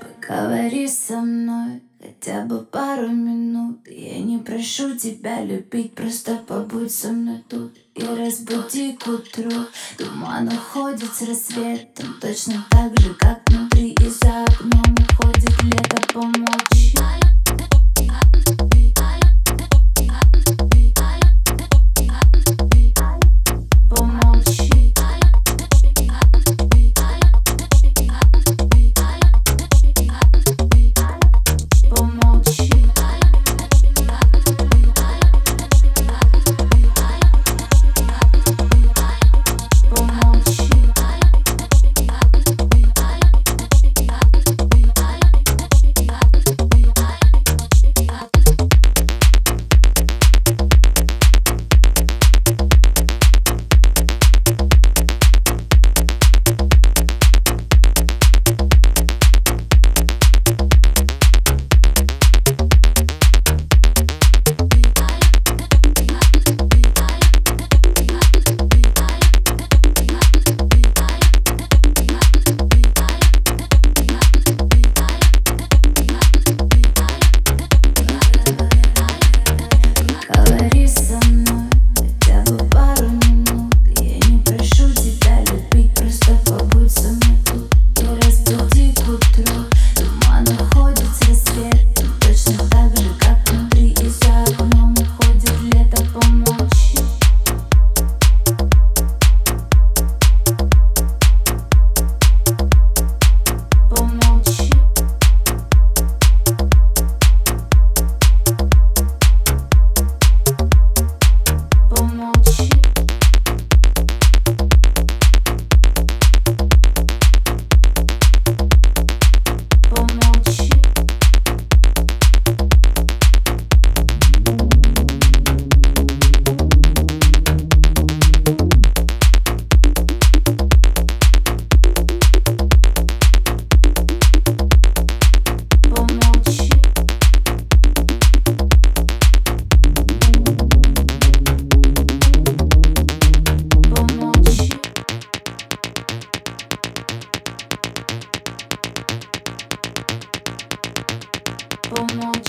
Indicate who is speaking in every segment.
Speaker 1: Поговори со мной хотя бы пару минут. Я не прошу тебя любить, просто побудь со мной тут И разбуди к утру. Туман уходит с рассветом Точно так же, как внутри И за окном уходит лето, помолчи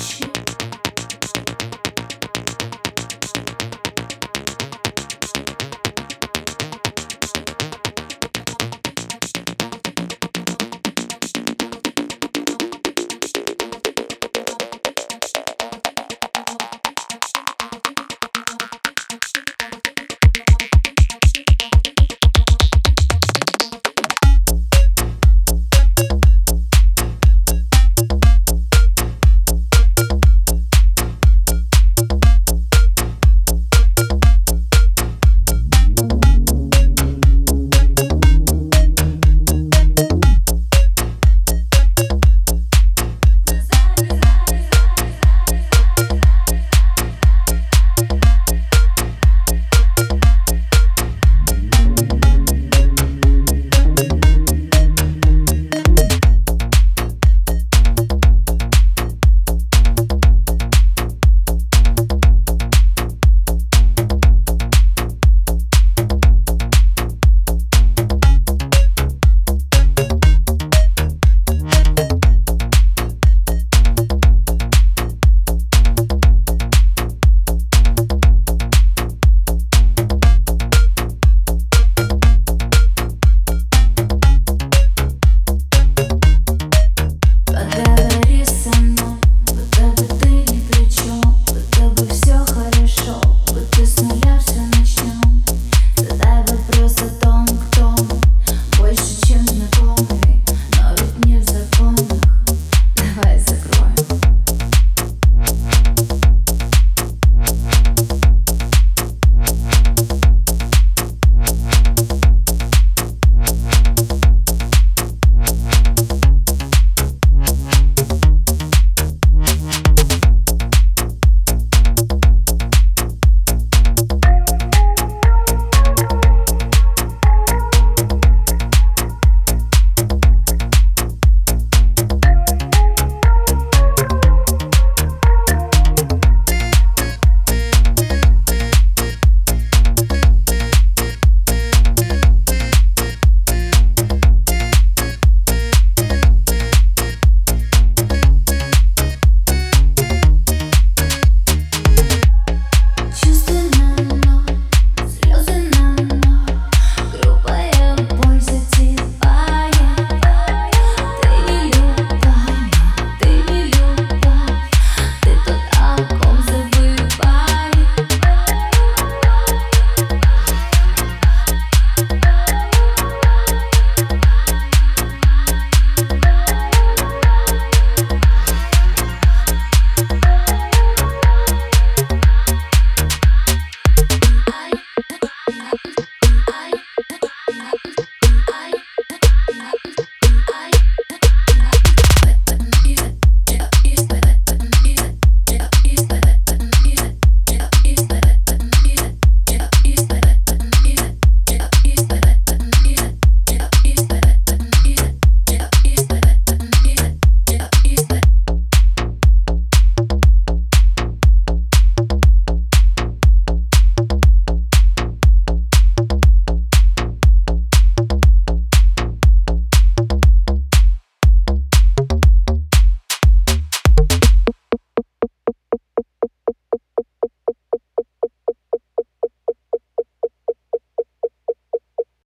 Speaker 1: much.